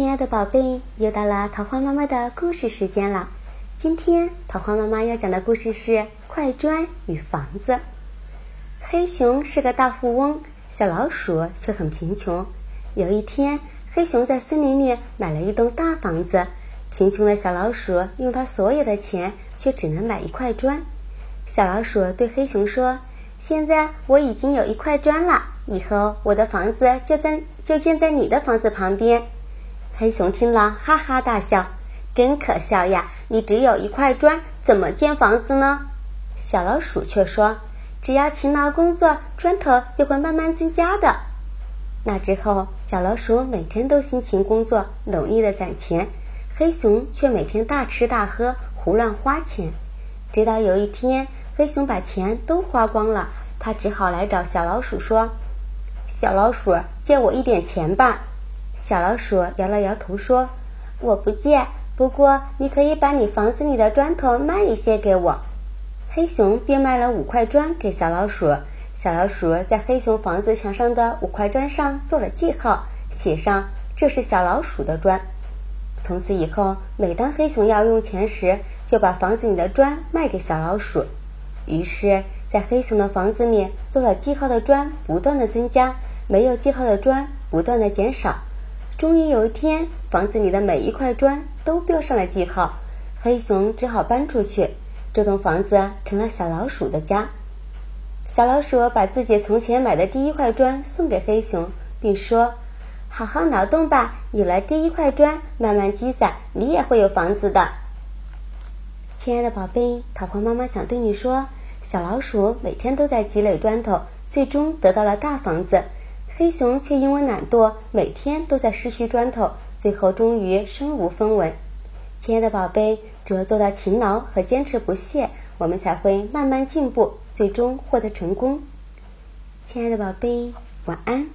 亲爱的宝贝，又到了桃花妈妈的故事时间了。今天桃花妈妈要讲的故事是《块砖与房子》。黑熊是个大富翁，小老鼠却很贫穷。有一天，黑熊在森林里买了一栋大房子，贫穷的小老鼠用他所有的钱，却只能买一块砖。小老鼠对黑熊说：“现在我已经有一块砖了，以后我的房子就在就建在你的房子旁边。”黑熊听了，哈哈大笑：“真可笑呀！你只有一块砖，怎么建房子呢？”小老鼠却说：“只要勤劳工作，砖头就会慢慢增加的。”那之后，小老鼠每天都辛勤工作，努力的攒钱；黑熊却每天大吃大喝，胡乱花钱。直到有一天，黑熊把钱都花光了，他只好来找小老鼠说：“小老鼠，借我一点钱吧。”小老鼠摇了摇头说：“我不借，不过你可以把你房子里的砖头卖一些给我。”黑熊便卖了五块砖给小老鼠。小老鼠在黑熊房子墙上的五块砖上做了记号，写上“这是小老鼠的砖”。从此以后，每当黑熊要用钱时，就把房子里的砖卖给小老鼠。于是，在黑熊的房子里，做了记号的砖不断的增加，没有记号的砖不断的减少。终于有一天，房子里的每一块砖都标上了记号，黑熊只好搬出去。这栋房子成了小老鼠的家。小老鼠把自己从前买的第一块砖送给黑熊，并说：“好好劳动吧，有了第一块砖，慢慢积攒，你也会有房子的。”亲爱的宝贝，桃花妈妈想对你说，小老鼠每天都在积累砖头，最终得到了大房子。黑熊却因为懒惰，每天都在失去砖头，最后终于身无分文。亲爱的宝贝，只有做到勤劳和坚持不懈，我们才会慢慢进步，最终获得成功。亲爱的宝贝，晚安。